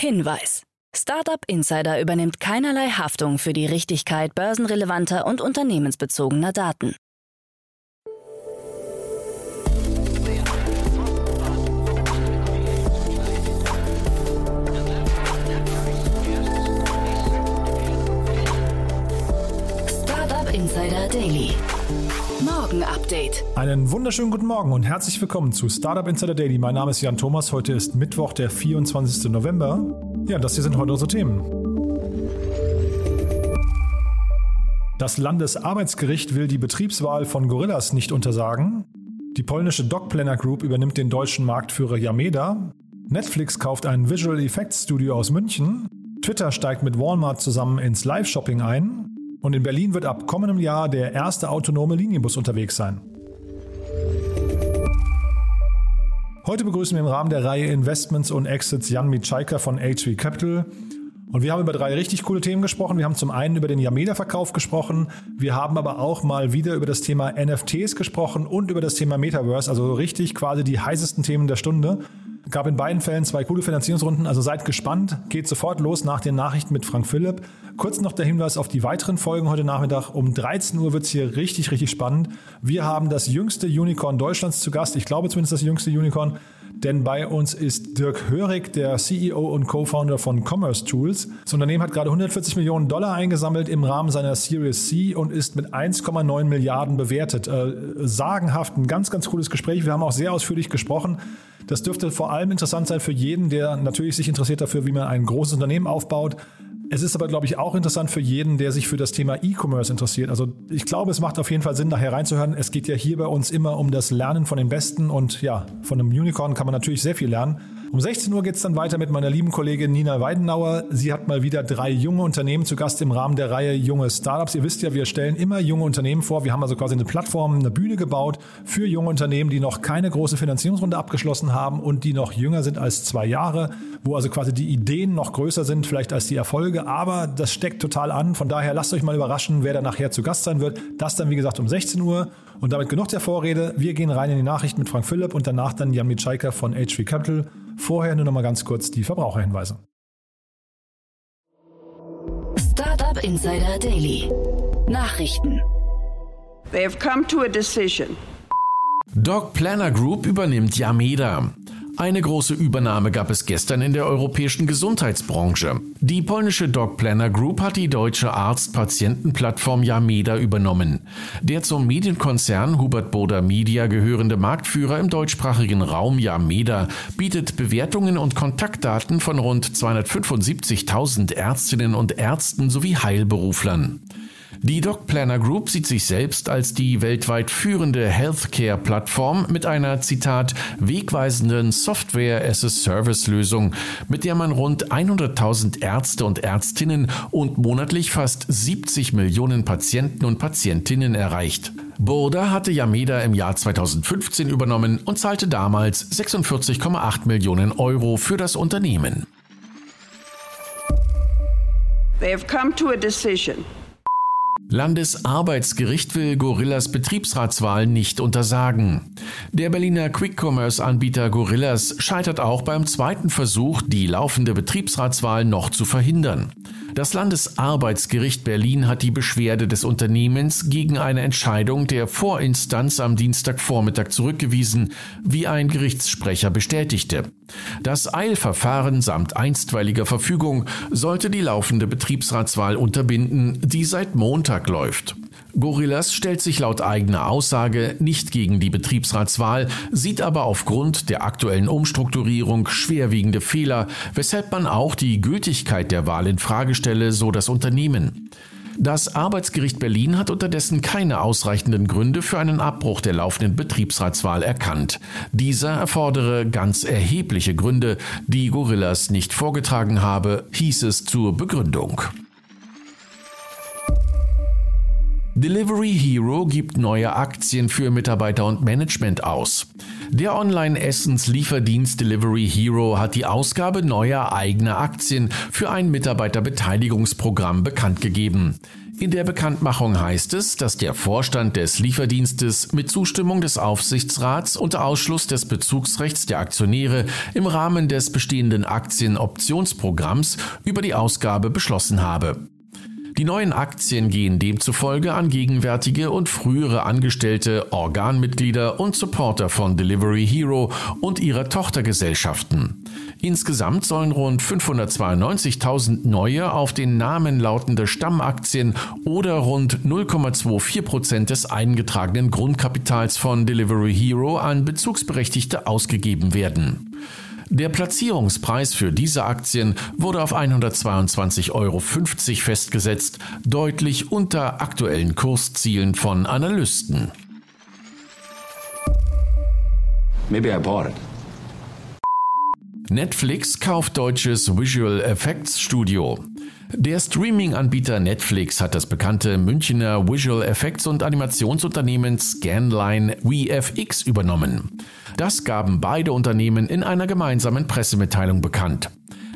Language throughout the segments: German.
Hinweis. Startup Insider übernimmt keinerlei Haftung für die Richtigkeit börsenrelevanter und unternehmensbezogener Daten. Insider Daily. Morgen Update. Einen wunderschönen guten Morgen und herzlich willkommen zu Startup Insider Daily. Mein Name ist Jan Thomas. Heute ist Mittwoch, der 24. November. Ja, das hier sind heute unsere Themen. Das Landesarbeitsgericht will die Betriebswahl von Gorillas nicht untersagen. Die polnische Dogplanner Group übernimmt den deutschen Marktführer Yameda. Netflix kauft ein Visual Effects Studio aus München. Twitter steigt mit Walmart zusammen ins Live-Shopping ein. Und in Berlin wird ab kommendem Jahr der erste autonome Linienbus unterwegs sein. Heute begrüßen wir im Rahmen der Reihe Investments und Exits Jan Mitschaika von HV Capital. Und wir haben über drei richtig coole Themen gesprochen. Wir haben zum einen über den Yameda-Verkauf gesprochen. Wir haben aber auch mal wieder über das Thema NFTs gesprochen und über das Thema Metaverse. Also richtig quasi die heißesten Themen der Stunde. Gab in beiden Fällen zwei coole Finanzierungsrunden, also seid gespannt. Geht sofort los nach den Nachrichten mit Frank Philipp. Kurz noch der Hinweis auf die weiteren Folgen heute Nachmittag. Um 13 Uhr wird es hier richtig, richtig spannend. Wir haben das jüngste Unicorn Deutschlands zu Gast. Ich glaube zumindest das jüngste Unicorn. Denn bei uns ist Dirk Hörig, der CEO und Co-Founder von Commerce Tools. Das Unternehmen hat gerade 140 Millionen Dollar eingesammelt im Rahmen seiner Series C und ist mit 1,9 Milliarden bewertet. Äh, sagenhaft, ein ganz, ganz cooles Gespräch. Wir haben auch sehr ausführlich gesprochen. Das dürfte vor allem interessant sein für jeden, der natürlich sich interessiert dafür, wie man ein großes Unternehmen aufbaut. Es ist aber, glaube ich, auch interessant für jeden, der sich für das Thema E-Commerce interessiert. Also ich glaube, es macht auf jeden Fall Sinn, nachher reinzuhören. Es geht ja hier bei uns immer um das Lernen von den Besten und ja, von einem Unicorn kann man natürlich sehr viel lernen. Um 16 Uhr geht es dann weiter mit meiner lieben Kollegin Nina Weidenauer. Sie hat mal wieder drei junge Unternehmen zu Gast im Rahmen der Reihe Junge Startups. Ihr wisst ja, wir stellen immer junge Unternehmen vor. Wir haben also quasi eine Plattform, eine Bühne gebaut für junge Unternehmen, die noch keine große Finanzierungsrunde abgeschlossen haben und die noch jünger sind als zwei Jahre, wo also quasi die Ideen noch größer sind, vielleicht als die Erfolge. Aber das steckt total an. Von daher lasst euch mal überraschen, wer da nachher zu Gast sein wird. Das dann, wie gesagt, um 16 Uhr. Und damit genug der Vorrede. Wir gehen rein in die Nachrichten mit Frank Philipp und danach dann Jan Mitschaiker von H3 Capital. Vorher nur noch mal ganz kurz die Verbraucherhinweise. Startup Insider Daily. Nachrichten. They have come to a decision. Dog Planner Group übernimmt Yameda. Eine große Übernahme gab es gestern in der europäischen Gesundheitsbranche. Die polnische Dog Planner Group hat die deutsche Arzt-Patienten-Plattform Yameda übernommen. Der zum Medienkonzern Hubert Boda Media gehörende Marktführer im deutschsprachigen Raum Yameda bietet Bewertungen und Kontaktdaten von rund 275.000 Ärztinnen und Ärzten sowie Heilberuflern. Die Doc Planner Group sieht sich selbst als die weltweit führende Healthcare-Plattform mit einer, Zitat, wegweisenden Software-as-a-Service-Lösung, mit der man rund 100.000 Ärzte und Ärztinnen und monatlich fast 70 Millionen Patienten und Patientinnen erreicht. Burda hatte Yameda im Jahr 2015 übernommen und zahlte damals 46,8 Millionen Euro für das Unternehmen. They have come to a decision. Landesarbeitsgericht will Gorillas Betriebsratswahl nicht untersagen. Der Berliner Quick-Commerce-Anbieter Gorillas scheitert auch beim zweiten Versuch, die laufende Betriebsratswahl noch zu verhindern. Das Landesarbeitsgericht Berlin hat die Beschwerde des Unternehmens gegen eine Entscheidung der Vorinstanz am Dienstagvormittag zurückgewiesen, wie ein Gerichtssprecher bestätigte. Das Eilverfahren samt einstweiliger Verfügung sollte die laufende Betriebsratswahl unterbinden, die seit Montag läuft. Gorillas stellt sich laut eigener Aussage nicht gegen die Betriebsratswahl, sieht aber aufgrund der aktuellen Umstrukturierung schwerwiegende Fehler, weshalb man auch die Gültigkeit der Wahl in Frage stelle, so das Unternehmen. Das Arbeitsgericht Berlin hat unterdessen keine ausreichenden Gründe für einen Abbruch der laufenden Betriebsratswahl erkannt. Dieser erfordere ganz erhebliche Gründe, die Gorillas nicht vorgetragen habe, hieß es zur Begründung. Delivery Hero gibt neue Aktien für Mitarbeiter und Management aus. Der Online-Essens-Lieferdienst Delivery Hero hat die Ausgabe neuer eigener Aktien für ein Mitarbeiterbeteiligungsprogramm bekannt gegeben. In der Bekanntmachung heißt es, dass der Vorstand des Lieferdienstes mit Zustimmung des Aufsichtsrats unter Ausschluss des Bezugsrechts der Aktionäre im Rahmen des bestehenden Aktienoptionsprogramms über die Ausgabe beschlossen habe. Die neuen Aktien gehen demzufolge an gegenwärtige und frühere Angestellte, Organmitglieder und Supporter von Delivery Hero und ihrer Tochtergesellschaften. Insgesamt sollen rund 592.000 neue auf den Namen lautende Stammaktien oder rund 0,24 Prozent des eingetragenen Grundkapitals von Delivery Hero an Bezugsberechtigte ausgegeben werden. Der Platzierungspreis für diese Aktien wurde auf 122,50 Euro festgesetzt, deutlich unter aktuellen Kurszielen von Analysten. Maybe I bought it. Netflix kauft deutsches Visual Effects Studio. Der Streaming-Anbieter Netflix hat das bekannte Münchner Visual Effects und Animationsunternehmen Scanline VFX übernommen. Das gaben beide Unternehmen in einer gemeinsamen Pressemitteilung bekannt.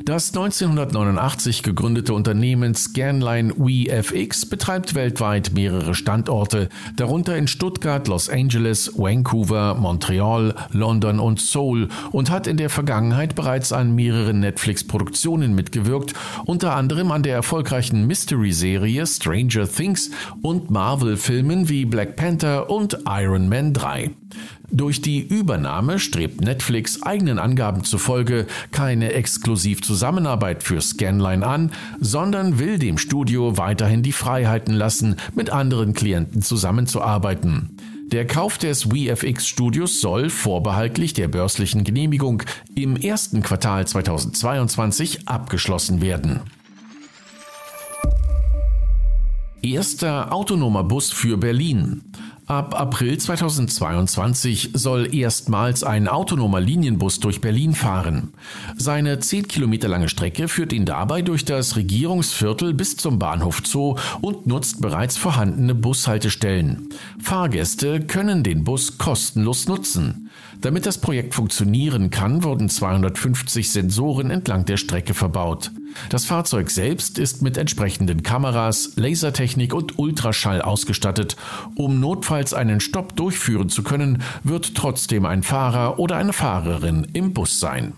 Das 1989 gegründete Unternehmen Scanline VFX betreibt weltweit mehrere Standorte, darunter in Stuttgart, Los Angeles, Vancouver, Montreal, London und Seoul und hat in der Vergangenheit bereits an mehreren Netflix-Produktionen mitgewirkt, unter anderem an der erfolgreichen Mystery-Serie Stranger Things und Marvel-Filmen wie Black Panther und Iron Man 3. Durch die Übernahme strebt Netflix eigenen Angaben zufolge keine exklusiv Zusammenarbeit für Scanline an, sondern will dem Studio weiterhin die Freiheiten lassen, mit anderen Klienten zusammenzuarbeiten. Der Kauf des VFX Studios soll vorbehaltlich der börslichen Genehmigung im ersten Quartal 2022 abgeschlossen werden. Erster autonomer Bus für Berlin. Ab April 2022 soll erstmals ein autonomer Linienbus durch Berlin fahren. Seine 10 Kilometer lange Strecke führt ihn dabei durch das Regierungsviertel bis zum Bahnhof Zoo und nutzt bereits vorhandene Bushaltestellen. Fahrgäste können den Bus kostenlos nutzen. Damit das Projekt funktionieren kann, wurden 250 Sensoren entlang der Strecke verbaut. Das Fahrzeug selbst ist mit entsprechenden Kameras, Lasertechnik und Ultraschall ausgestattet. Um notfalls einen Stopp durchführen zu können, wird trotzdem ein Fahrer oder eine Fahrerin im Bus sein.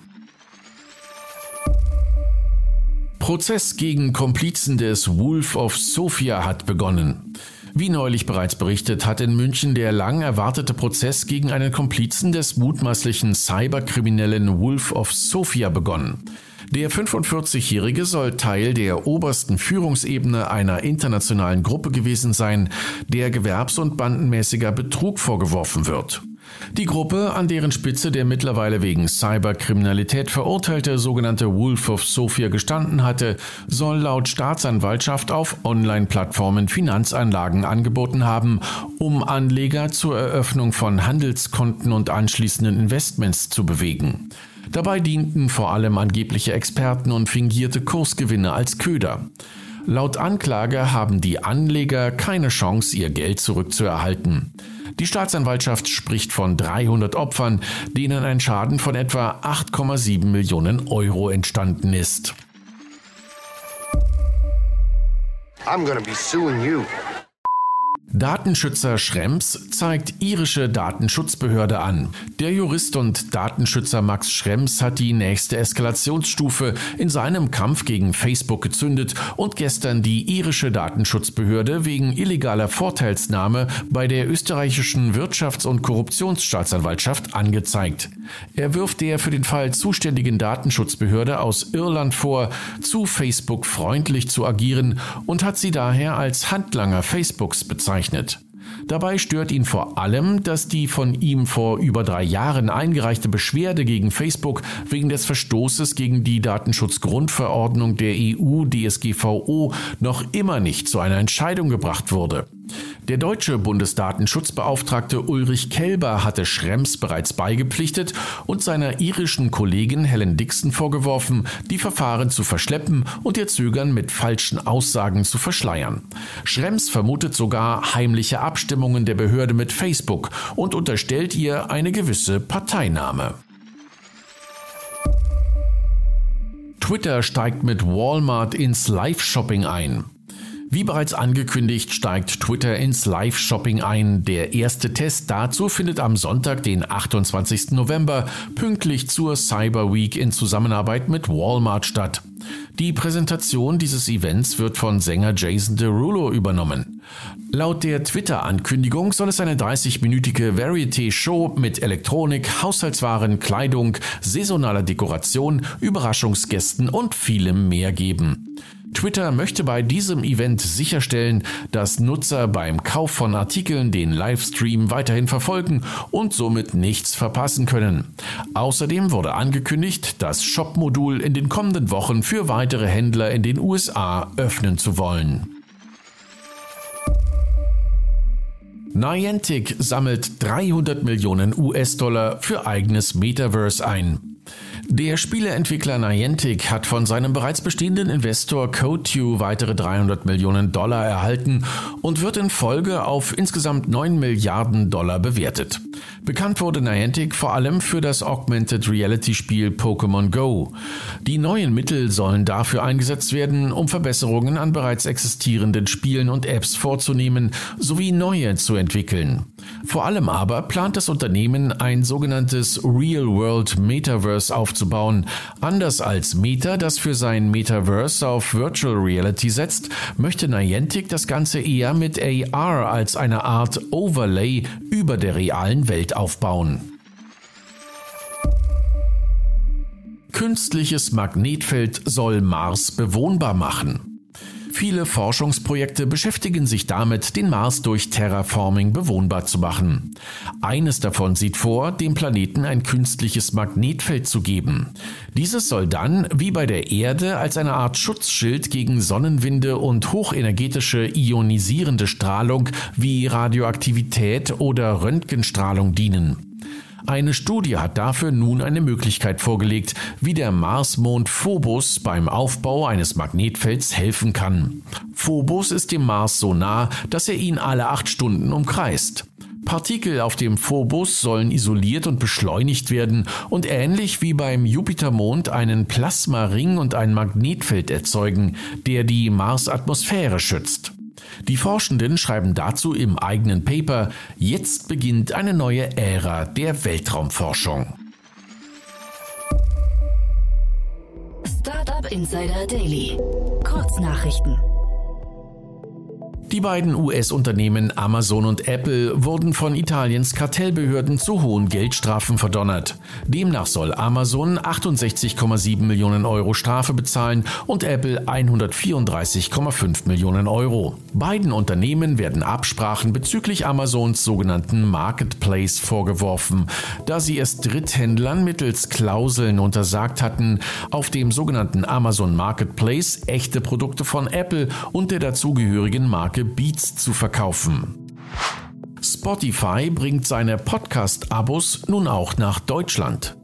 Prozess gegen Komplizen des Wolf of Sofia hat begonnen. Wie neulich bereits berichtet, hat in München der lang erwartete Prozess gegen einen Komplizen des mutmaßlichen Cyberkriminellen Wolf of Sofia begonnen. Der 45-Jährige soll Teil der obersten Führungsebene einer internationalen Gruppe gewesen sein, der gewerbs- und bandenmäßiger Betrug vorgeworfen wird. Die Gruppe, an deren Spitze der mittlerweile wegen Cyberkriminalität verurteilte sogenannte Wolf of Sofia gestanden hatte, soll laut Staatsanwaltschaft auf Online-Plattformen Finanzanlagen angeboten haben, um Anleger zur Eröffnung von Handelskonten und anschließenden Investments zu bewegen. Dabei dienten vor allem angebliche Experten und fingierte Kursgewinne als Köder. Laut Anklage haben die Anleger keine Chance, ihr Geld zurückzuerhalten. Die Staatsanwaltschaft spricht von 300 Opfern, denen ein Schaden von etwa 8,7 Millionen Euro entstanden ist. I'm gonna be suing you. Datenschützer Schrems zeigt irische Datenschutzbehörde an. Der Jurist und Datenschützer Max Schrems hat die nächste Eskalationsstufe in seinem Kampf gegen Facebook gezündet und gestern die irische Datenschutzbehörde wegen illegaler Vorteilsnahme bei der österreichischen Wirtschafts- und Korruptionsstaatsanwaltschaft angezeigt. Er wirft der für den Fall zuständigen Datenschutzbehörde aus Irland vor, zu Facebook freundlich zu agieren und hat sie daher als Handlanger Facebooks bezeichnet bezeichnet. Dabei stört ihn vor allem, dass die von ihm vor über drei Jahren eingereichte Beschwerde gegen Facebook wegen des Verstoßes gegen die Datenschutzgrundverordnung der EU DSGVO noch immer nicht zu einer Entscheidung gebracht wurde. Der deutsche Bundesdatenschutzbeauftragte Ulrich Kelber hatte Schrems bereits beigepflichtet und seiner irischen Kollegin Helen Dixon vorgeworfen, die Verfahren zu verschleppen und ihr Zögern mit falschen Aussagen zu verschleiern. Schrems vermutet sogar heimliche Abstimmungen der Behörde mit Facebook und unterstellt ihr eine gewisse Parteinahme. Twitter steigt mit Walmart ins Live-Shopping ein. Wie bereits angekündigt, steigt Twitter ins Live-Shopping ein. Der erste Test dazu findet am Sonntag, den 28. November, pünktlich zur Cyber Week in Zusammenarbeit mit Walmart statt. Die Präsentation dieses Events wird von Sänger Jason Derulo übernommen. Laut der Twitter-Ankündigung soll es eine 30-minütige Variety-Show mit Elektronik, Haushaltswaren, Kleidung, saisonaler Dekoration, Überraschungsgästen und vielem mehr geben. Twitter möchte bei diesem Event sicherstellen, dass Nutzer beim Kauf von Artikeln den Livestream weiterhin verfolgen und somit nichts verpassen können. Außerdem wurde angekündigt, das Shop-Modul in den kommenden Wochen für weitere Händler in den USA öffnen zu wollen. Niantic sammelt 300 Millionen US-Dollar für eigenes Metaverse ein. Der Spieleentwickler Niantic hat von seinem bereits bestehenden Investor CodeTu weitere 300 Millionen Dollar erhalten und wird in Folge auf insgesamt 9 Milliarden Dollar bewertet. Bekannt wurde Niantic vor allem für das Augmented Reality Spiel Pokémon Go. Die neuen Mittel sollen dafür eingesetzt werden, um Verbesserungen an bereits existierenden Spielen und Apps vorzunehmen sowie neue zu entwickeln. Vor allem aber plant das Unternehmen ein sogenanntes Real-World Metaverse aufzubauen. Anders als Meta, das für sein Metaverse auf Virtual Reality setzt, möchte Niantic das Ganze eher mit AR als eine Art Overlay über der realen Welt aufbauen. Künstliches Magnetfeld soll Mars bewohnbar machen. Viele Forschungsprojekte beschäftigen sich damit, den Mars durch Terraforming bewohnbar zu machen. Eines davon sieht vor, dem Planeten ein künstliches Magnetfeld zu geben. Dieses soll dann, wie bei der Erde, als eine Art Schutzschild gegen Sonnenwinde und hochenergetische ionisierende Strahlung wie Radioaktivität oder Röntgenstrahlung dienen. Eine Studie hat dafür nun eine Möglichkeit vorgelegt, wie der Marsmond Phobos beim Aufbau eines Magnetfelds helfen kann. Phobos ist dem Mars so nah, dass er ihn alle acht Stunden umkreist. Partikel auf dem Phobos sollen isoliert und beschleunigt werden und ähnlich wie beim Jupitermond einen Plasmaring und ein Magnetfeld erzeugen, der die Marsatmosphäre schützt. Die Forschenden schreiben dazu im eigenen Paper, jetzt beginnt eine neue Ära der Weltraumforschung. Startup Insider Daily. Kurznachrichten. Die beiden US-Unternehmen Amazon und Apple wurden von Italiens Kartellbehörden zu hohen Geldstrafen verdonnert. Demnach soll Amazon 68,7 Millionen Euro Strafe bezahlen und Apple 134,5 Millionen Euro. Beiden Unternehmen werden Absprachen bezüglich Amazons sogenannten Marketplace vorgeworfen, da sie es Dritthändlern mittels Klauseln untersagt hatten, auf dem sogenannten Amazon Marketplace echte Produkte von Apple und der dazugehörigen Marke Marke Beats zu verkaufen. Spotify bringt seine Podcast-Abos nun auch nach Deutschland.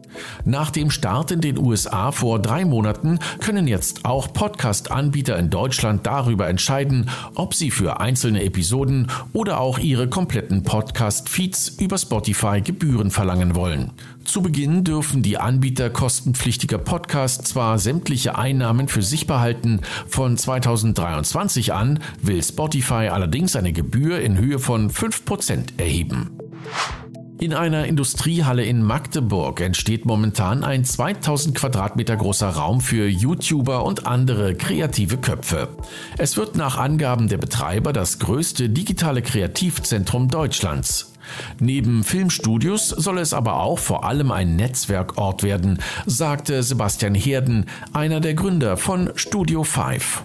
Nach dem Start in den USA vor drei Monaten können jetzt auch Podcast-Anbieter in Deutschland darüber entscheiden, ob sie für einzelne Episoden oder auch ihre kompletten Podcast-Feeds über Spotify Gebühren verlangen wollen. Zu Beginn dürfen die Anbieter kostenpflichtiger Podcasts zwar sämtliche Einnahmen für sich behalten, von 2023 an will Spotify allerdings eine Gebühr in Höhe von 5% erheben. In einer Industriehalle in Magdeburg entsteht momentan ein 2000 Quadratmeter großer Raum für YouTuber und andere kreative Köpfe. Es wird nach Angaben der Betreiber das größte digitale Kreativzentrum Deutschlands. Neben Filmstudios soll es aber auch vor allem ein Netzwerkort werden, sagte Sebastian Herden, einer der Gründer von Studio 5.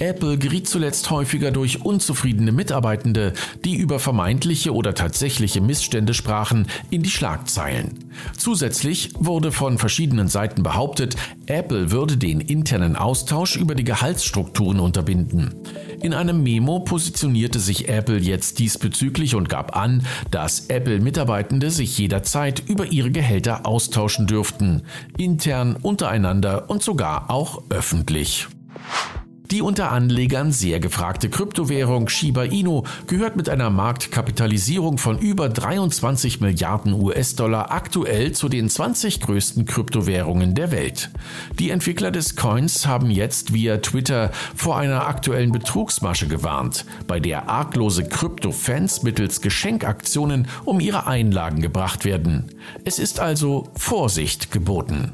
Apple geriet zuletzt häufiger durch unzufriedene Mitarbeitende, die über vermeintliche oder tatsächliche Missstände sprachen, in die Schlagzeilen. Zusätzlich wurde von verschiedenen Seiten behauptet, Apple würde den internen Austausch über die Gehaltsstrukturen unterbinden. In einem Memo positionierte sich Apple jetzt diesbezüglich und gab an, dass Apple-Mitarbeitende sich jederzeit über ihre Gehälter austauschen dürften, intern, untereinander und sogar auch öffentlich. Die unter Anlegern sehr gefragte Kryptowährung Shiba Inu gehört mit einer Marktkapitalisierung von über 23 Milliarden US-Dollar aktuell zu den 20 größten Kryptowährungen der Welt. Die Entwickler des Coins haben jetzt via Twitter vor einer aktuellen Betrugsmasche gewarnt, bei der arglose Krypto-Fans mittels Geschenkaktionen um ihre Einlagen gebracht werden. Es ist also Vorsicht geboten.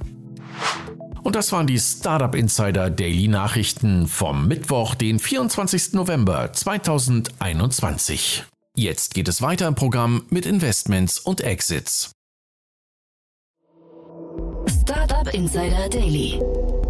Und das waren die Startup Insider Daily Nachrichten vom Mittwoch, den 24. November 2021. Jetzt geht es weiter im Programm mit Investments und Exits. Startup Insider Daily.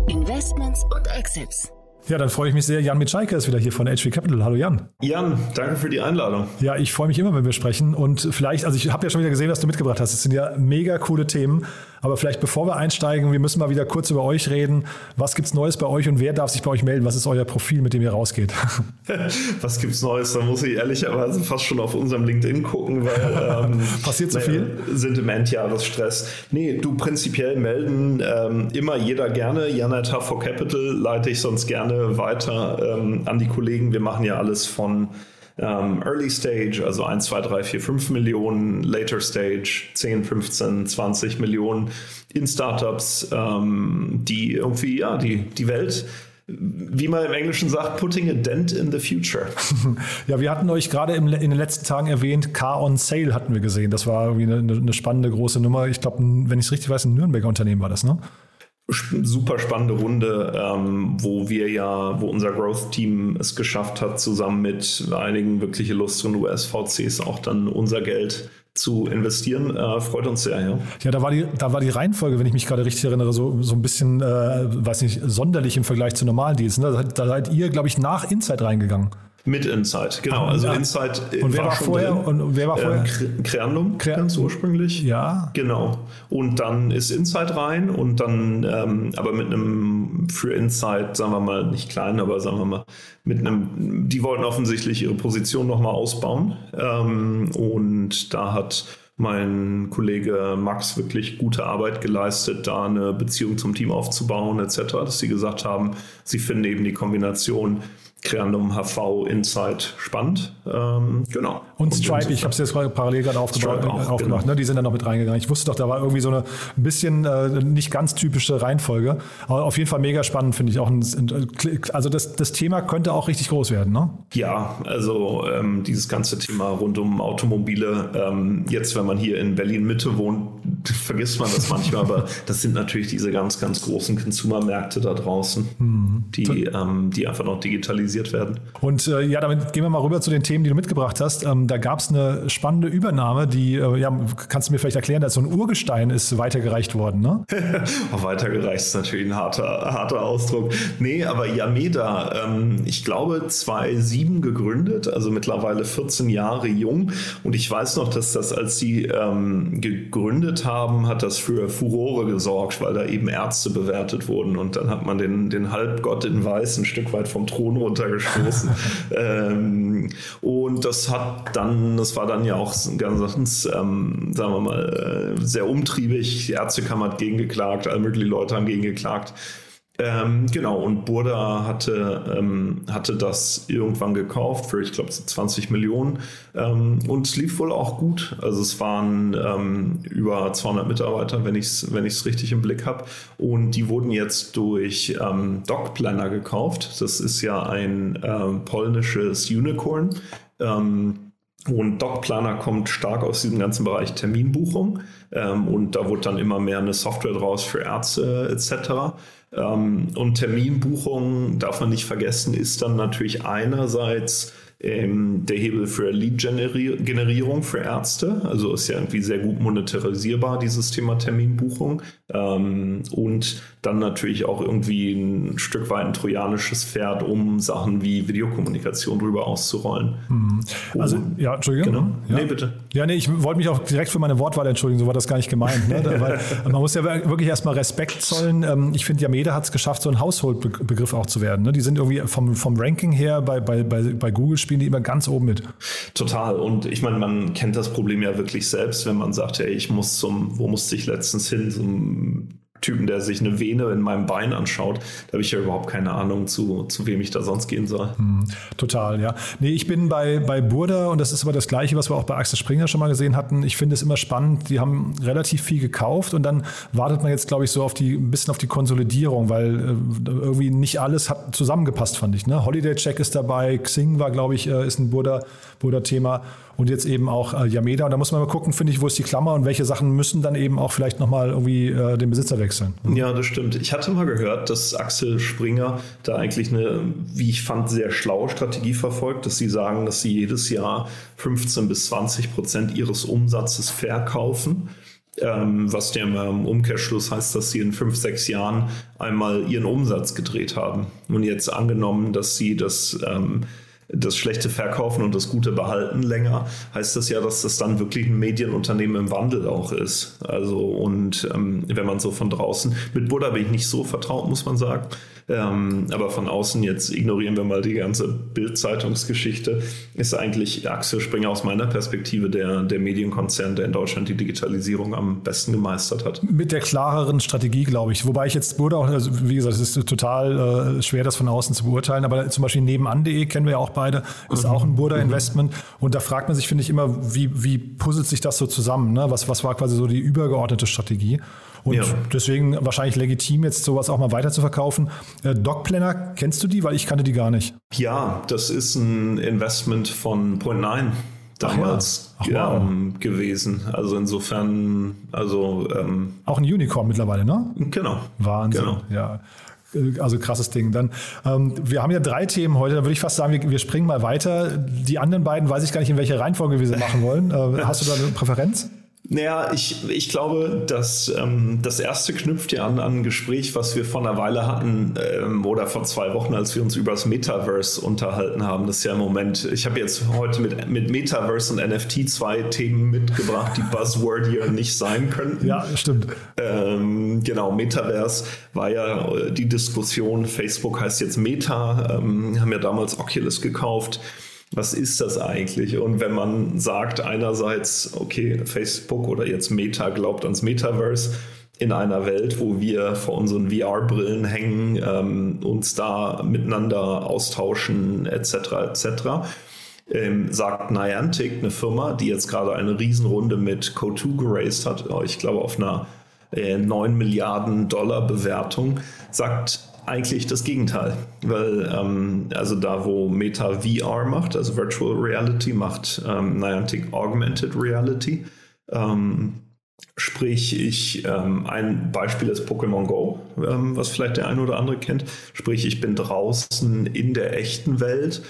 Investments und Exits. Ja, dann freue ich mich sehr. Jan Mitschaiker ist wieder hier von HV Capital. Hallo Jan. Jan, danke für die Einladung. Ja, ich freue mich immer, wenn wir sprechen. Und vielleicht, also ich habe ja schon wieder gesehen, was du mitgebracht hast. Es sind ja mega coole Themen. Aber vielleicht bevor wir einsteigen, wir müssen mal wieder kurz über euch reden. Was gibt's Neues bei euch und wer darf sich bei euch melden? Was ist euer Profil, mit dem ihr rausgeht? Was gibt's Neues? Da muss ich ehrlicherweise fast schon auf unserem LinkedIn gucken, weil ähm, passiert so viel. Sentimentjahresstress. Nee, du prinzipiell melden ähm, immer jeder gerne. Janetta for Capital leite ich sonst gerne weiter ähm, an die Kollegen. Wir machen ja alles von ähm, Early Stage, also 1, 2, 3, 4, 5 Millionen, Later Stage 10, 15, 20 Millionen in Startups, ähm, die irgendwie ja, die, die Welt wie man im Englischen sagt, putting a dent in the future. Ja, wir hatten euch gerade in den letzten Tagen erwähnt, Car on Sale hatten wir gesehen. Das war irgendwie eine, eine spannende große Nummer. Ich glaube, wenn ich es richtig weiß, ein Nürnberger Unternehmen war das, ne? Super spannende Runde, ähm, wo wir ja, wo unser Growth-Team es geschafft hat, zusammen mit einigen wirklich illustren US-VCs auch dann unser Geld zu investieren. Äh, freut uns sehr, ja. Ja, da war die, da war die Reihenfolge, wenn ich mich gerade richtig erinnere, so, so ein bisschen, äh, weiß nicht, sonderlich im Vergleich zu normalen Deals. Ne? Da, seid ihr, glaube ich, nach Insight reingegangen. Mit Insight, genau. Also ja. Insight und wer war, war vorher? Drin. Und wer war vorher? Äh, Creandum, Cre ganz ursprünglich. Ja. Genau. Und dann ist Insight rein und dann, ähm, aber mit einem für Insight, sagen wir mal, nicht klein, aber sagen wir mal, mit einem, die wollten offensichtlich ihre Position nochmal ausbauen. Ähm, und da hat mein Kollege Max wirklich gute Arbeit geleistet, da eine Beziehung zum Team aufzubauen, etc., dass sie gesagt haben, sie finden eben die Kombination Creandum HV Insight spannend. Ähm, genau. Und Stripe, ich habe es jetzt parallel gerade aufgebaut, auch, aufgemacht, genau. ne? die sind da noch mit reingegangen. Ich wusste doch, da war irgendwie so eine ein bisschen äh, nicht ganz typische Reihenfolge. Aber auf jeden Fall mega spannend, finde ich auch. Ein, also das, das Thema könnte auch richtig groß werden, ne? Ja, also ähm, dieses ganze Thema rund um Automobile. Ähm, jetzt, wenn man hier in Berlin Mitte wohnt, vergisst man das manchmal, aber das sind natürlich diese ganz, ganz großen Consumer-Märkte da draußen, mhm. die, ähm, die einfach noch digitalisieren realisiert werden. Und äh, ja, damit gehen wir mal rüber zu den Themen, die du mitgebracht hast. Ähm, da gab es eine spannende Übernahme, die, äh, ja, kannst du mir vielleicht erklären, dass so ein Urgestein ist weitergereicht worden, ne? weitergereicht ist natürlich ein harter, harter Ausdruck. Nee, aber Yameda, ähm, ich glaube 2007 gegründet, also mittlerweile 14 Jahre jung. Und ich weiß noch, dass das, als sie ähm, gegründet haben, hat das für Furore gesorgt, weil da eben Ärzte bewertet wurden. Und dann hat man den, den Halbgott in Weiß ein Stück weit vom Thron runter runtergestoßen. ähm, und das hat dann, das war dann ja auch ganz, ähm, sagen wir mal, äh, sehr umtriebig. Die Ärztekammer hat gegengeklagt, alle möglichen Leute haben gegengeklagt. Ähm, genau, und Burda hatte, ähm, hatte das irgendwann gekauft für, ich glaube, 20 Millionen. Ähm, und es lief wohl auch gut. Also es waren ähm, über 200 Mitarbeiter, wenn ich es wenn richtig im Blick habe. Und die wurden jetzt durch ähm, Dogplanner gekauft. Das ist ja ein ähm, polnisches Unicorn. Und DocPlanner kommt stark aus diesem ganzen Bereich Terminbuchung ähm, und da wurde dann immer mehr eine Software draus für Ärzte etc. Ähm, und Terminbuchung, darf man nicht vergessen, ist dann natürlich einerseits ähm, der Hebel für Lead-Generierung für Ärzte. Also ist ja irgendwie sehr gut monetarisierbar, dieses Thema Terminbuchung. Ähm, und dann natürlich auch irgendwie ein Stück weit ein trojanisches Pferd, um Sachen wie Videokommunikation drüber auszurollen. Mhm. Also, ja, Entschuldigung. Genau. Ja. Nee, bitte. Ja, nee, ich wollte mich auch direkt für meine Wortwahl entschuldigen, so war das gar nicht gemeint. Ne? Weil man muss ja wirklich erstmal Respekt zollen. Ähm, ich finde, Yameda hat es geschafft, so ein Household-Begriff auch zu werden. Ne? Die sind irgendwie vom, vom Ranking her bei, bei, bei, bei Google spielen die immer ganz oben mit. Total. Und ich meine, man kennt das Problem ja wirklich selbst, wenn man sagt, hey, ich muss zum, wo musste ich letztens hin, zum Typen, der sich eine Vene in meinem Bein anschaut. Da habe ich ja überhaupt keine Ahnung, zu, zu wem ich da sonst gehen soll. Hm, total, ja. Nee, ich bin bei, bei Burda und das ist aber das Gleiche, was wir auch bei Axel Springer schon mal gesehen hatten. Ich finde es immer spannend. Die haben relativ viel gekauft und dann wartet man jetzt, glaube ich, so auf die, ein bisschen auf die Konsolidierung, weil äh, irgendwie nicht alles hat zusammengepasst, fand ich. Ne? Holiday Check ist dabei, Xing war, glaube ich, äh, ist ein Burda, Burda-Thema und jetzt eben auch äh, Yameda. Und da muss man mal gucken, finde ich, wo ist die Klammer und welche Sachen müssen dann eben auch vielleicht nochmal irgendwie äh, den Besitzer wechseln. Ja, das stimmt. Ich hatte mal gehört, dass Axel Springer da eigentlich eine, wie ich fand, sehr schlaue Strategie verfolgt, dass sie sagen, dass sie jedes Jahr 15 bis 20 Prozent ihres Umsatzes verkaufen. Ähm, was ja im Umkehrschluss heißt, dass sie in fünf, sechs Jahren einmal ihren Umsatz gedreht haben. Und jetzt angenommen, dass sie das ähm, das schlechte verkaufen und das gute behalten länger, heißt das ja, dass das dann wirklich ein Medienunternehmen im Wandel auch ist. Also und ähm, wenn man so von draußen, mit Buddha bin ich nicht so vertraut, muss man sagen. Ähm, aber von außen, jetzt ignorieren wir mal die ganze Bild-Zeitungsgeschichte, ist eigentlich Axel Springer aus meiner Perspektive der, der Medienkonzern, der in Deutschland die Digitalisierung am besten gemeistert hat. Mit der klareren Strategie, glaube ich. Wobei ich jetzt wurde auch, also wie gesagt, es ist total äh, schwer, das von außen zu beurteilen, aber zum Beispiel nebenan.de kennen wir ja auch beide, ist mhm. auch ein Burda-Investment. Mhm. Und da fragt man sich, finde ich, immer, wie, wie puzzelt sich das so zusammen? Ne? Was, was war quasi so die übergeordnete Strategie? Und ja. deswegen wahrscheinlich legitim, jetzt sowas auch mal weiter zu verkaufen. Äh, Dogplanner, kennst du die? Weil ich kannte die gar nicht. Ja, das ist ein Investment von Point9 damals Ach ja. Ach, wow. ähm, gewesen. Also insofern, also ähm, auch ein Unicorn mittlerweile, ne? Genau. Wahnsinn. Genau. Ja. Äh, also krasses Ding. Dann, ähm, wir haben ja drei Themen heute. Da würde ich fast sagen, wir, wir, springen mal weiter. Die anderen beiden weiß ich gar nicht, in welcher Reihenfolge wir sie machen wollen. Äh, hast du da eine Präferenz? Naja, ich, ich glaube, dass ähm, das erste knüpft ja an, an ein Gespräch, was wir vor einer Weile hatten ähm, oder vor zwei Wochen, als wir uns über das Metaverse unterhalten haben. Das ist ja im Moment, ich habe jetzt heute mit, mit Metaverse und NFT zwei Themen mitgebracht, die Buzzword hier nicht sein könnten. Ja, stimmt. Ähm, genau, Metaverse war ja äh, die Diskussion. Facebook heißt jetzt Meta, ähm, haben ja damals Oculus gekauft was ist das eigentlich? Und wenn man sagt einerseits, okay, Facebook oder jetzt Meta glaubt ans Metaverse, in einer Welt, wo wir vor unseren VR-Brillen hängen, ähm, uns da miteinander austauschen, etc., etc., ähm, sagt Niantic, eine Firma, die jetzt gerade eine Riesenrunde mit Co2 geraced hat, ich glaube auf einer äh, 9 Milliarden Dollar Bewertung, sagt, eigentlich das Gegenteil, weil ähm, also da, wo Meta VR macht, also Virtual Reality, macht ähm, Niantic Augmented Reality. Ähm, sprich, ich ähm, ein Beispiel ist Pokémon Go, ähm, was vielleicht der eine oder andere kennt. Sprich, ich bin draußen in der echten Welt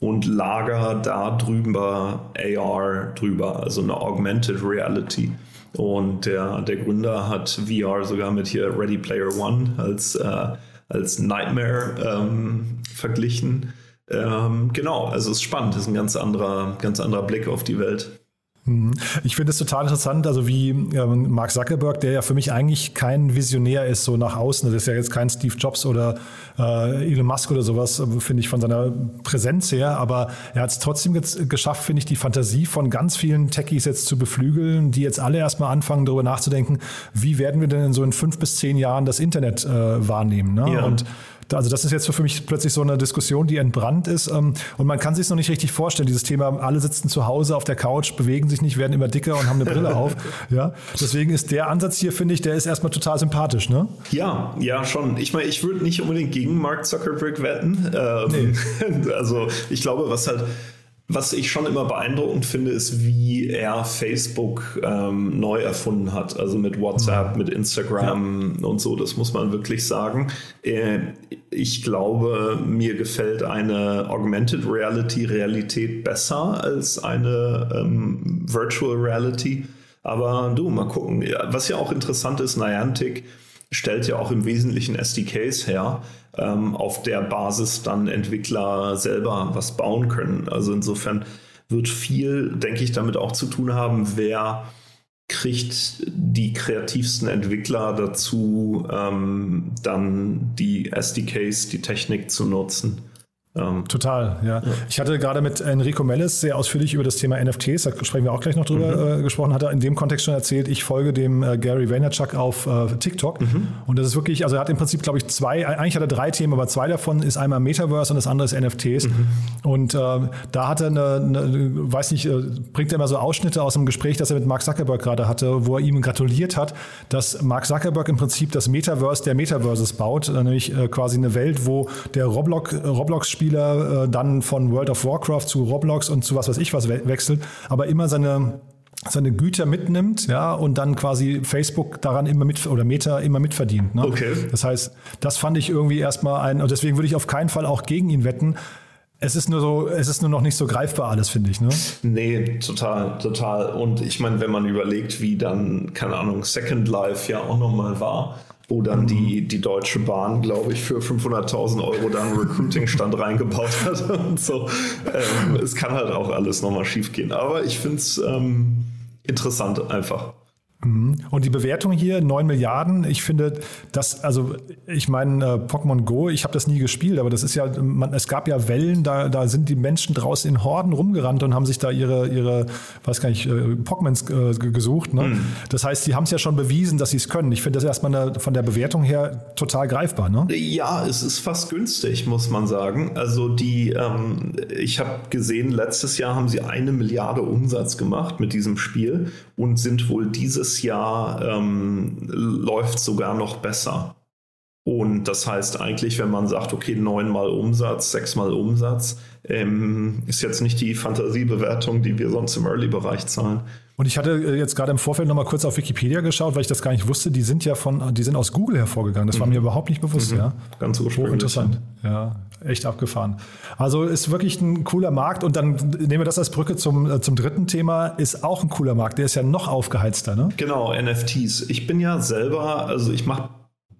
und lager da drüber AR drüber, also eine Augmented Reality. Und der, der Gründer hat VR sogar mit hier Ready Player One als äh, als Nightmare ähm, verglichen. Ähm, genau, also es ist spannend, es ist ein ganz anderer, ganz anderer Blick auf die Welt. Mhm. Ich finde es total interessant, also wie ähm, Mark Zuckerberg, der ja für mich eigentlich kein Visionär ist, so nach außen. Das ist ja jetzt kein Steve Jobs oder äh, Elon Musk oder sowas, finde ich von seiner Präsenz her. Aber er hat es trotzdem geschafft, finde ich, die Fantasie von ganz vielen Techies jetzt zu beflügeln, die jetzt alle erstmal anfangen, darüber nachzudenken, wie werden wir denn in so in fünf bis zehn Jahren das Internet äh, wahrnehmen. Ne? Ja. Und also das ist jetzt für mich plötzlich so eine Diskussion, die entbrannt ist. Ähm, und man kann sich es noch nicht richtig vorstellen, dieses Thema, alle sitzen zu Hause auf der Couch, bewegen sich nicht, werden immer dicker und haben eine Brille auf. Ja, deswegen ist der Ansatz hier, finde ich, der ist erstmal total sympathisch, ne? Ja, ja, schon. Ich meine, ich würde nicht unbedingt gegen Mark Zuckerberg wetten. Ähm, nee. also ich glaube, was halt was ich schon immer beeindruckend finde, ist, wie er Facebook ähm, neu erfunden hat. Also mit WhatsApp, mit Instagram ja. und so, das muss man wirklich sagen. Äh, ich glaube, mir gefällt eine Augmented Reality Realität besser als eine ähm, Virtual Reality. Aber du, mal gucken. Was ja auch interessant ist, Niantic stellt ja auch im Wesentlichen SDKs her, ähm, auf der Basis dann Entwickler selber was bauen können. Also insofern wird viel, denke ich, damit auch zu tun haben, wer kriegt die kreativsten Entwickler dazu, ähm, dann die SDKs, die Technik zu nutzen. Ähm, Total, ja. ja. Ich hatte gerade mit Enrico Mellis sehr ausführlich über das Thema NFTs, da sprechen wir auch gleich noch drüber mhm. äh, gesprochen, hat er in dem Kontext schon erzählt, ich folge dem äh, Gary Vaynerchuk auf äh, TikTok mhm. und das ist wirklich, also er hat im Prinzip, glaube ich, zwei, eigentlich hat er drei Themen, aber zwei davon ist einmal Metaverse und das andere ist NFTs mhm. und äh, da hat er eine, eine, weiß nicht, äh, bringt er immer so Ausschnitte aus einem Gespräch, das er mit Mark Zuckerberg gerade hatte, wo er ihm gratuliert hat, dass Mark Zuckerberg im Prinzip das Metaverse der Metaverses baut, äh, nämlich quasi eine Welt, wo der Roblox, Roblox Spieler äh, dann von World of Warcraft zu Roblox und zu was weiß ich was we wechselt, aber immer seine seine Güter mitnimmt, ja, und dann quasi Facebook daran immer mit oder Meta immer mitverdient. Ne? Okay. Das heißt, das fand ich irgendwie erstmal ein, und deswegen würde ich auf keinen Fall auch gegen ihn wetten. Es ist nur so, es ist nur noch nicht so greifbar alles, finde ich, ne? Nee, total, total. Und ich meine, wenn man überlegt, wie dann, keine Ahnung, Second Life ja auch nochmal war, wo dann die, die Deutsche Bahn, glaube ich, für 500.000 Euro dann einen Recruiting-Stand reingebaut hat und so. Ähm, es kann halt auch alles nochmal schief gehen. Aber ich finde es ähm, interessant einfach. Mhm. Und die Bewertung hier, 9 Milliarden, ich finde, das, also ich meine, äh, Pokémon Go, ich habe das nie gespielt, aber das ist ja, man, es gab ja Wellen, da, da sind die Menschen draußen in Horden rumgerannt und haben sich da ihre, ihre weiß gar nicht, äh, Pokémons äh, gesucht. Ne? Mhm. Das heißt, die haben es ja schon bewiesen, dass sie es können. Ich finde das erstmal eine, von der Bewertung her total greifbar. Ne? Ja, es ist fast günstig, muss man sagen. Also die, ähm, ich habe gesehen, letztes Jahr haben sie eine Milliarde Umsatz gemacht mit diesem Spiel und sind wohl dieses Jahr ähm, läuft sogar noch besser. Und das heißt eigentlich, wenn man sagt, okay, neunmal Umsatz, sechsmal Umsatz, ähm, ist jetzt nicht die Fantasiebewertung, die wir sonst im Early-Bereich zahlen. Und ich hatte äh, jetzt gerade im Vorfeld nochmal kurz auf Wikipedia geschaut, weil ich das gar nicht wusste. Die sind ja von, die sind aus Google hervorgegangen. Das war mhm. mir überhaupt nicht bewusst, mhm. ja. Ganz ursprünglich. interessant. Ja, echt abgefahren. Also ist wirklich ein cooler Markt. Und dann nehmen wir das als Brücke zum, äh, zum dritten Thema. Ist auch ein cooler Markt. Der ist ja noch aufgeheizter, ne? Genau, NFTs. Ich bin ja selber, also ich mache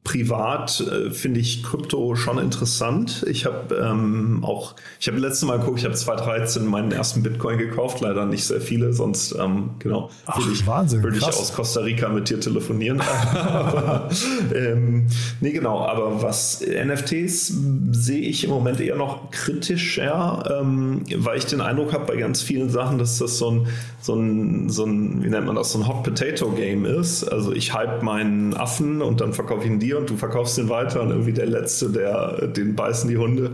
privat äh, finde ich Krypto schon interessant. Ich habe ähm, auch, ich habe letztes Mal geguckt, ich habe 2013 meinen ersten Bitcoin gekauft, leider nicht sehr viele, sonst ähm, genau Ach, würde ich, Wahnsinn, würde ich aus Costa Rica mit dir telefonieren. aber, ähm, nee, genau, aber was NFTs sehe ich im Moment eher noch kritischer, ähm, weil ich den Eindruck habe bei ganz vielen Sachen, dass das so ein, so ein, so ein, wie nennt man das, so ein Hot Potato Game ist. Also ich hype meinen Affen und dann verkaufe ich ihn dir dir und du verkaufst den weiter und irgendwie der Letzte, der, den beißen die Hunde.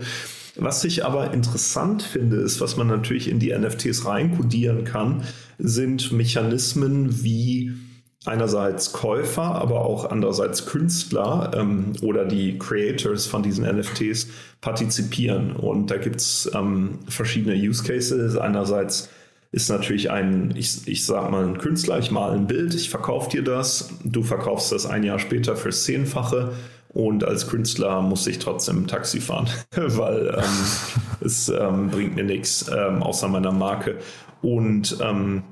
Was ich aber interessant finde, ist, was man natürlich in die NFTs reinkodieren kann, sind Mechanismen wie einerseits Käufer, aber auch andererseits Künstler ähm, oder die Creators von diesen NFTs partizipieren. Und da gibt es ähm, verschiedene Use Cases. Einerseits ist natürlich ein, ich, ich sag mal, ein Künstler, ich male ein Bild, ich verkaufe dir das, du verkaufst das ein Jahr später fürs Zehnfache. Und als Künstler muss ich trotzdem Taxi fahren, weil ähm, es ähm, bringt mir nichts ähm, außer meiner Marke. Und ähm,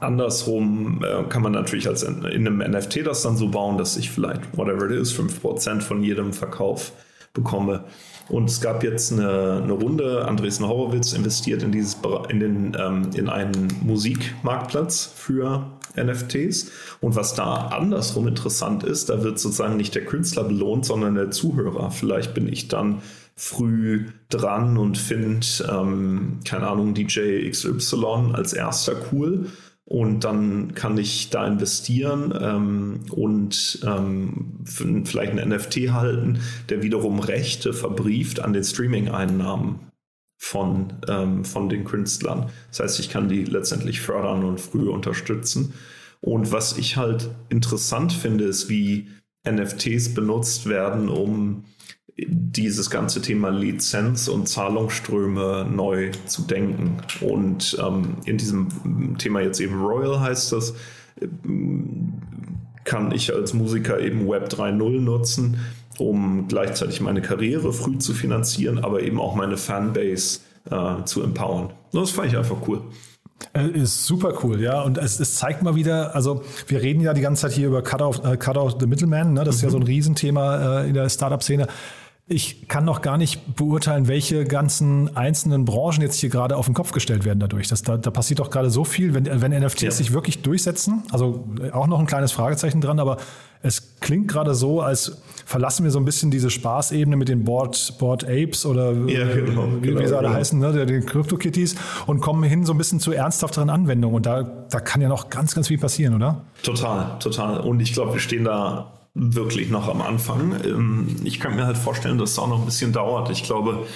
andersrum äh, kann man natürlich als in, in, einem NFT das dann so bauen, dass ich vielleicht, whatever it is, 5% von jedem Verkauf bekomme. Und es gab jetzt eine, eine Runde, Andresen Horowitz investiert in, dieses, in, den, ähm, in einen Musikmarktplatz für NFTs. Und was da andersrum interessant ist, da wird sozusagen nicht der Künstler belohnt, sondern der Zuhörer. Vielleicht bin ich dann früh dran und finde, ähm, keine Ahnung, DJ XY als erster cool und dann kann ich da investieren ähm, und ähm, vielleicht einen NFT halten, der wiederum Rechte verbrieft an den Streaming-Einnahmen von, ähm, von den Künstlern. Das heißt, ich kann die letztendlich fördern und früh unterstützen. Und was ich halt interessant finde, ist, wie NFTs benutzt werden, um dieses ganze Thema Lizenz und Zahlungsströme neu zu denken. Und ähm, in diesem Thema jetzt eben Royal heißt das, kann ich als Musiker eben Web 3.0 nutzen, um gleichzeitig meine Karriere früh zu finanzieren, aber eben auch meine Fanbase äh, zu empowern. Das fand ich einfach cool. Äh, ist super cool, ja. Und es, es, zeigt mal wieder, also wir reden ja die ganze Zeit hier über Cut Out, uh, Cut Out the Middleman, ne? das ist ja so ein mhm. Riesenthema äh, in der Startup-Szene ich kann noch gar nicht beurteilen, welche ganzen einzelnen Branchen jetzt hier gerade auf den Kopf gestellt werden dadurch. Das, da, da passiert doch gerade so viel, wenn, wenn NFTs ja. sich wirklich durchsetzen. Also auch noch ein kleines Fragezeichen dran, aber es klingt gerade so, als verlassen wir so ein bisschen diese Spaßebene mit den Board, Board Apes oder ja, genau, wie, genau, wie sie alle genau. heißen, ne, den Crypto-Kitties und kommen hin so ein bisschen zu ernsthafteren Anwendungen. Und da, da kann ja noch ganz, ganz viel passieren, oder? Total, total. Und ich glaube, wir stehen da wirklich noch am Anfang. Ähm, ich kann mir halt vorstellen, dass es auch noch ein bisschen dauert. Ich glaube,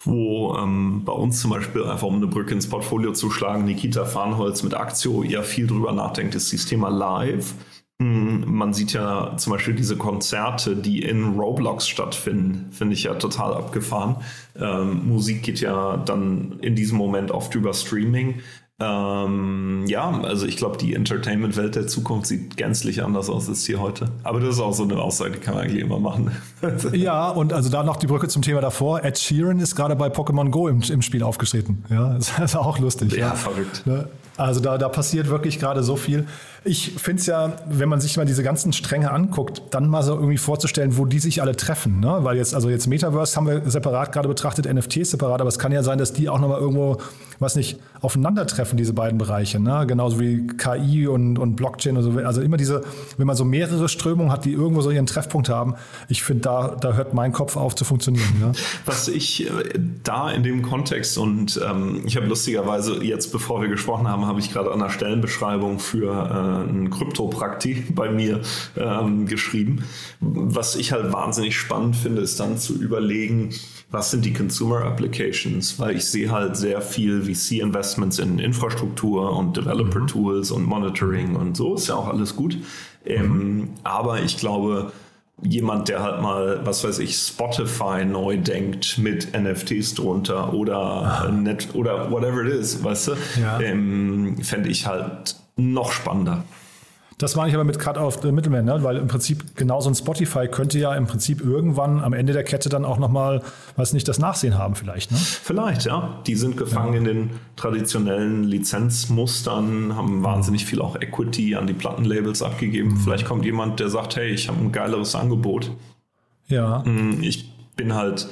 wo ähm, bei uns zum Beispiel einfach um eine Brücke ins Portfolio zu schlagen, Nikita Farnholz mit Aktio ja viel drüber nachdenkt, ist das Thema Live. Hm, Man sieht ja zum Beispiel diese Konzerte, die in Roblox stattfinden, finde ich ja total abgefahren. Ähm, Musik geht ja dann in diesem Moment oft über Streaming. Ähm, ja, also ich glaube, die Entertainment-Welt der Zukunft sieht gänzlich anders aus als hier heute. Aber das ist auch so eine Aussage, die kann man eigentlich immer machen. Ja, und also da noch die Brücke zum Thema davor. Ed Sheeran ist gerade bei Pokémon Go im, im Spiel aufgetreten. Ja, das ist auch lustig. Ja, verrückt. Ne? Also da, da passiert wirklich gerade so viel. Ich finde es ja, wenn man sich mal diese ganzen Stränge anguckt, dann mal so irgendwie vorzustellen, wo die sich alle treffen. Ne? Weil jetzt, also jetzt Metaverse haben wir separat gerade betrachtet, NFTs separat, aber es kann ja sein, dass die auch nochmal irgendwo, was nicht, aufeinandertreffen, diese beiden Bereiche. Ne? Genauso wie KI und, und Blockchain und so. Also immer diese, wenn man so mehrere Strömungen hat, die irgendwo so ihren Treffpunkt haben, ich finde, da, da hört mein Kopf auf zu funktionieren. Ja? Was ich äh, da in dem Kontext und ähm, ich habe lustigerweise jetzt, bevor wir gesprochen haben, habe ich gerade an der Stellenbeschreibung für äh, ein Kryptoprakti bei mir ähm, geschrieben. Was ich halt wahnsinnig spannend finde, ist dann zu überlegen, was sind die Consumer Applications, weil ich sehe halt sehr viel VC-Investments in Infrastruktur und Developer-Tools und Monitoring und so, ist ja auch alles gut. Ähm, aber ich glaube, jemand, der halt mal, was weiß ich, Spotify neu denkt mit NFTs drunter oder net oder whatever it is, weißt du, Ja. ähm, fände ich halt noch spannender. Das meine ich aber mit Cut of the Middleman, ne? weil im Prinzip genau so ein Spotify könnte ja im Prinzip irgendwann am Ende der Kette dann auch nochmal, weiß nicht, das Nachsehen haben vielleicht. Ne? Vielleicht, ja. Die sind gefangen in den traditionellen Lizenzmustern, haben wahnsinnig viel auch Equity an die Plattenlabels abgegeben. Vielleicht kommt jemand, der sagt, hey, ich habe ein geileres Angebot. Ja. Ich bin halt,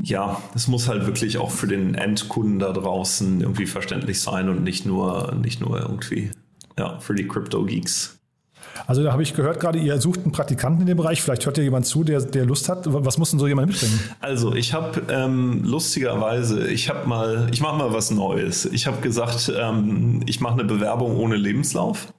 ja, es muss halt wirklich auch für den Endkunden da draußen irgendwie verständlich sein und nicht nur, nicht nur irgendwie, ja, für die Crypto-Geeks. Also da habe ich gehört gerade, ihr sucht einen Praktikanten in dem Bereich. Vielleicht hört ja jemand zu, der, der Lust hat. Was muss denn so jemand mitbringen? Also ich habe ähm, lustigerweise, ich habe mal, ich mache mal was Neues. Ich habe gesagt, ähm, ich mache eine Bewerbung ohne Lebenslauf,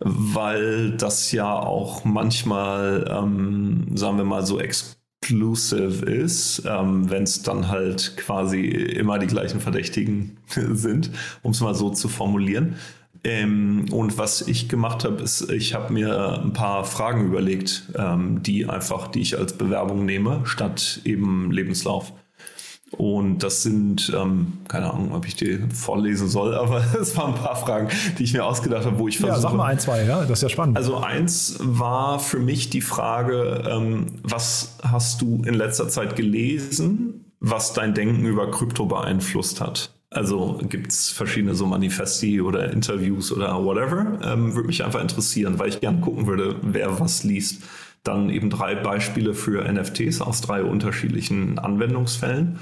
weil das ja auch manchmal, ähm, sagen wir mal, so exclusive ist, ähm, wenn es dann halt quasi immer die gleichen Verdächtigen sind, um es mal so zu formulieren. Ähm, und was ich gemacht habe, ist, ich habe mir ein paar Fragen überlegt, ähm, die einfach, die ich als Bewerbung nehme, statt eben Lebenslauf. Und das sind, ähm, keine Ahnung, ob ich die vorlesen soll, aber es waren ein paar Fragen, die ich mir ausgedacht habe, wo ich versuche. Ja, sag mal ein, zwei, ja, das ist ja spannend. Also eins war für mich die Frage, ähm, was hast du in letzter Zeit gelesen, was dein Denken über Krypto beeinflusst hat? Also gibt es verschiedene so Manifesti oder Interviews oder whatever? Ähm, würde mich einfach interessieren, weil ich gerne gucken würde, wer was liest. Dann eben drei Beispiele für NFTs aus drei unterschiedlichen Anwendungsfällen.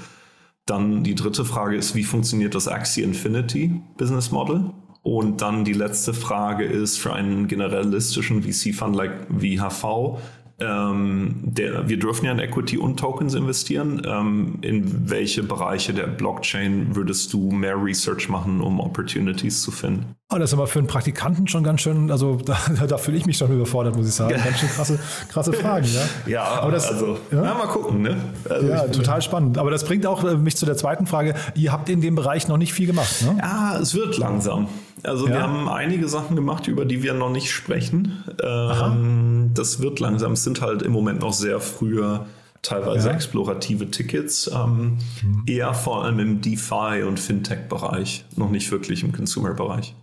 Dann die dritte Frage ist, wie funktioniert das Axie Infinity Business Model? Und dann die letzte Frage ist für einen generalistischen VC-Fund like VHV, ähm, der, wir dürfen ja in Equity und Tokens investieren. Ähm, in welche Bereiche der Blockchain würdest du mehr Research machen, um Opportunities zu finden? Oh, das ist aber für einen Praktikanten schon ganz schön, also da, da fühle ich mich schon überfordert, muss ich sagen. Ganz schön krasse, krasse Fragen, ja. Ja, aber das, also, ja? Na, mal gucken, ne? Also ja, total spannend. Aber das bringt auch äh, mich zu der zweiten Frage. Ihr habt in dem Bereich noch nicht viel gemacht, ne? Ja, es wird langsam. Also Ja. wir haben einige Sachen gemacht, über die wir noch nicht sprechen. Ähm, das wird langsam. Es sind halt im Moment noch sehr frühe, teilweise Ja. explorative Tickets. Ähm, Eher vor allem im DeFi und Fintech-Bereich, noch nicht wirklich im Consumer-Bereich.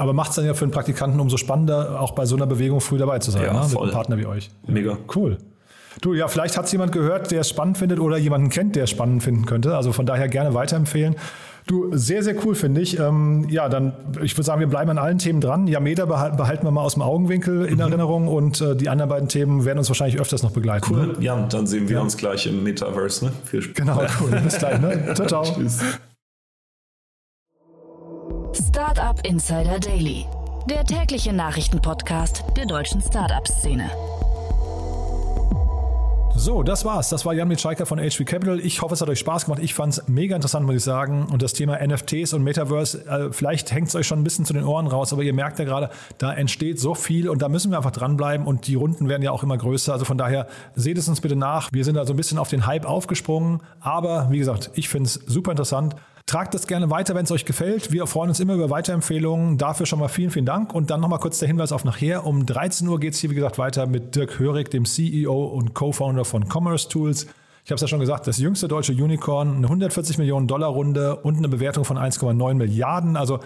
Aber macht es dann ja für einen Praktikanten umso spannender, auch bei so einer Bewegung früh dabei zu sein, Ja, ne? mit einem Partner wie euch. Mega. Cool. Du, ja, vielleicht hat es jemand gehört, der es spannend findet oder jemanden kennt, der es spannend finden könnte. Also von daher gerne weiterempfehlen. Du, sehr, sehr cool finde ich. Ähm, ja, dann, ich würde sagen, wir bleiben an allen Themen dran. Yameda behalten, behalten wir mal aus dem Augenwinkel in Erinnerung und äh, die anderen beiden Themen werden uns wahrscheinlich öfters noch begleiten. Ne? Ja, und dann sehen wir uns gleich im Metaverse. Ne? Viel Spaß. Genau, cool. Bis gleich. Ne? Ciao, ciao. Tschüss. Startup Insider Daily. der tägliche Nachrichtenpodcast der deutschen Startup-Szene. So, das war's. Das war Jan Mitschaiker von HV Capital. Ich hoffe, es hat euch Spaß gemacht. Ich fand es mega interessant, muss ich sagen. Und das Thema NFTs und Metaverse, äh, vielleicht hängt es euch schon ein bisschen zu den Ohren raus, aber ihr merkt ja gerade, da entsteht so viel und da müssen wir einfach dranbleiben und die Runden werden ja auch immer größer. Also von daher seht es uns bitte nach. Wir sind da so ein bisschen auf den Hype aufgesprungen. Aber wie gesagt, ich finde es super interessant. Tragt das gerne weiter, wenn es euch gefällt. Wir freuen uns immer über Weiterempfehlungen. Dafür schon mal vielen, vielen Dank. Und dann nochmal kurz der Hinweis auf nachher. Um 13 Uhr geht es hier, wie gesagt, weiter mit Dirk Hörig, dem CEO und Co-Founder von Commerce Tools. Ich habe es ja schon gesagt, das jüngste deutsche Unicorn, eine 140 Millionen Dollar Runde und eine Bewertung von 1,9 Milliarden. Also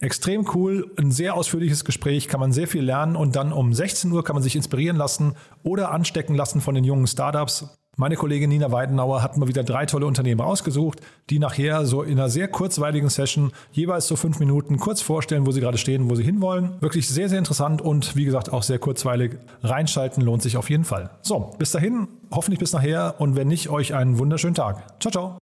extrem cool, ein sehr ausführliches Gespräch, kann man sehr viel lernen und dann um 16 Uhr kann man sich inspirieren lassen oder anstecken lassen von den jungen Startups. Meine Kollegin Nina Weidenauer hat mal wieder drei tolle Unternehmen ausgesucht, die nachher so in einer sehr kurzweiligen Session jeweils so fünf Minuten kurz vorstellen, wo sie gerade stehen, wo sie hinwollen. Wirklich sehr, sehr interessant und wie gesagt auch sehr kurzweilig. Reinschalten lohnt sich auf jeden Fall. So, bis dahin, hoffentlich bis nachher und wenn nicht, euch einen wunderschönen Tag. Ciao, ciao.